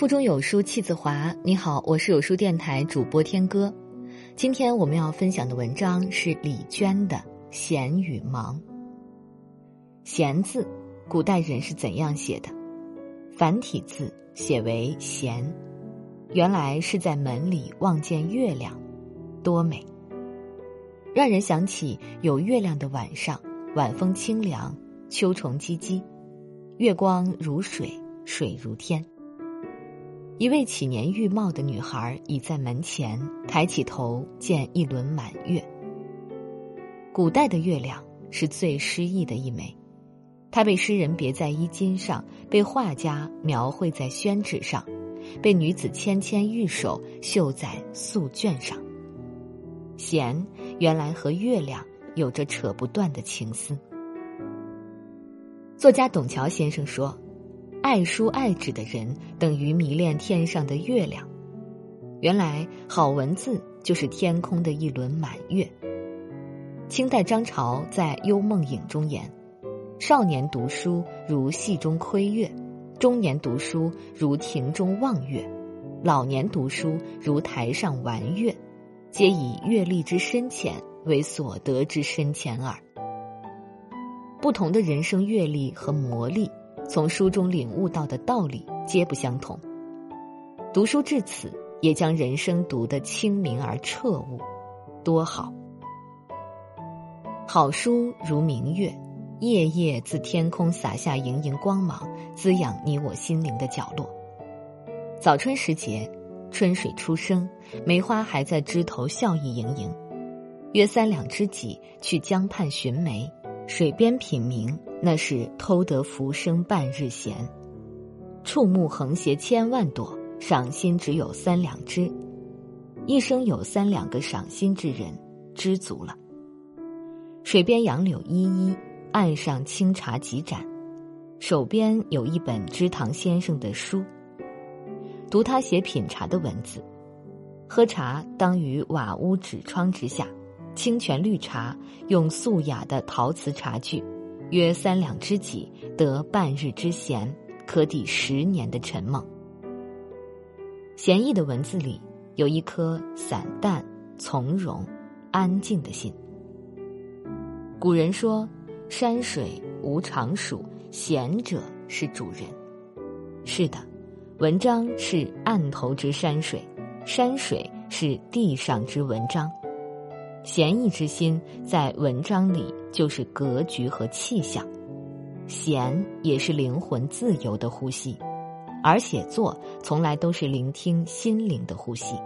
腹中有书气自华。你好，我是有书电台主播天歌。今天我们要分享的文章是李娟的《闲与忙》。闲字，古代人是怎样写的？繁体字写为闲，原来是在门里望见月亮，多美！让人想起有月亮的晚上，晚风清凉，秋虫唧唧，月光如水，水如天。一位起年玉貌的女孩倚在门前，抬起头见一轮满月。古代的月亮是最诗意的一枚，它被诗人别在衣襟上，被画家描绘在宣纸上，被女子纤纤玉手绣在素绢上。弦，原来和月亮有着扯不断的情思。作家董桥先生说。爱书爱纸的人等于迷恋天上的月亮。原来好文字就是天空的一轮满月。清代张潮在《幽梦影》中言：“少年读书如戏中窥月，中年读书如庭中望月，老年读书如台上玩月，皆以阅历之深浅为所得之深浅耳。”不同的人生阅历和磨砺。从书中领悟到的道理皆不相同。读书至此，也将人生读得清明而彻悟，多好！好书如明月，夜夜自天空洒下盈盈光芒，滋养你我心灵的角落。早春时节，春水初生，梅花还在枝头笑意盈盈。约三两知己去江畔寻梅，水边品茗。那是偷得浮生半日闲，触目横斜千万朵，赏心只有三两枝。一生有三两个赏心之人，知足了。水边杨柳依依，岸上清茶几盏，手边有一本知堂先生的书，读他写品茶的文字。喝茶当于瓦屋纸窗之下，清泉绿茶用素雅的陶瓷茶具。约三两知己，得半日之闲，可抵十年的沉梦。闲逸的文字里，有一颗散淡、从容、安静的心。古人说：“山水无常属，闲者是主人。”是的，文章是案头之山水，山水是地上之文章。闲逸之心，在文章里就是格局和气象，闲也是灵魂自由的呼吸，而写作从来都是聆听心灵的呼吸。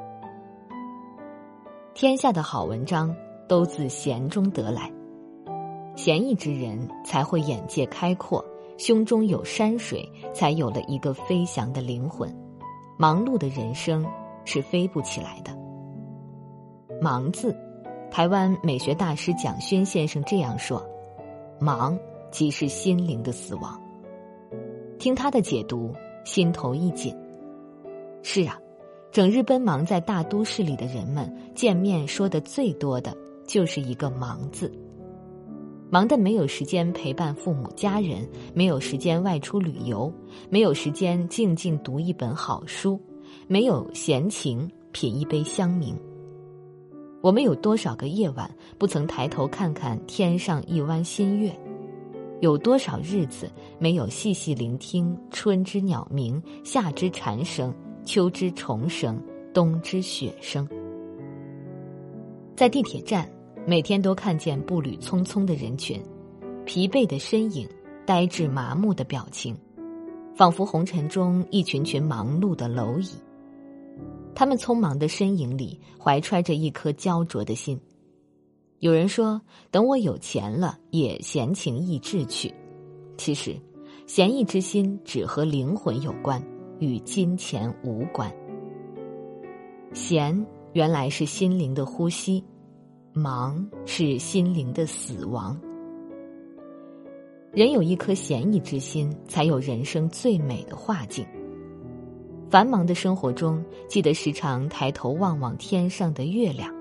天下的好文章都自闲中得来，闲逸之人才会眼界开阔，胸中有山水，才有了一个飞翔的灵魂。忙碌的人生是飞不起来的。忙字。台湾美学大师蒋勋先生这样说：“忙即是心灵的死亡。”听他的解读，心头一紧。是啊，整日奔忙在大都市里的人们，见面说的最多的就是一个“忙”字。忙的没有时间陪伴父母家人，没有时间外出旅游，没有时间静静读一本好书，没有闲情品一杯香茗。我们有多少个夜晚不曾抬头看看天上一弯新月？有多少日子没有细细聆听春之鸟鸣、夏之蝉声、秋之虫声、冬之雪声？在地铁站，每天都看见步履匆匆的人群，疲惫的身影，呆滞麻木的表情，仿佛红尘中一群群忙碌的蝼蚁。他们匆忙的身影里，怀揣着一颗焦灼的心。有人说：“等我有钱了，也闲情逸致去。”其实，闲逸之心只和灵魂有关，与金钱无关。闲原来是心灵的呼吸，忙是心灵的死亡。人有一颗闲逸之心，才有人生最美的画境。繁忙的生活中，记得时常抬头望望天上的月亮，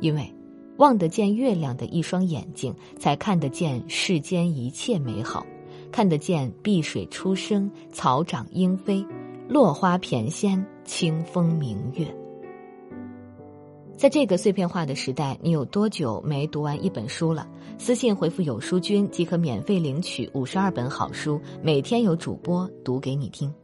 因为望得见月亮的一双眼睛，才看得见世间一切美好，看得见碧水初生、草长莺飞，落花翩跹，清风明月。在这个碎片化的时代，你有多久没读完一本书了？私信回复“有书君”即可免费领取五十二本好书，每天有主播读给你听。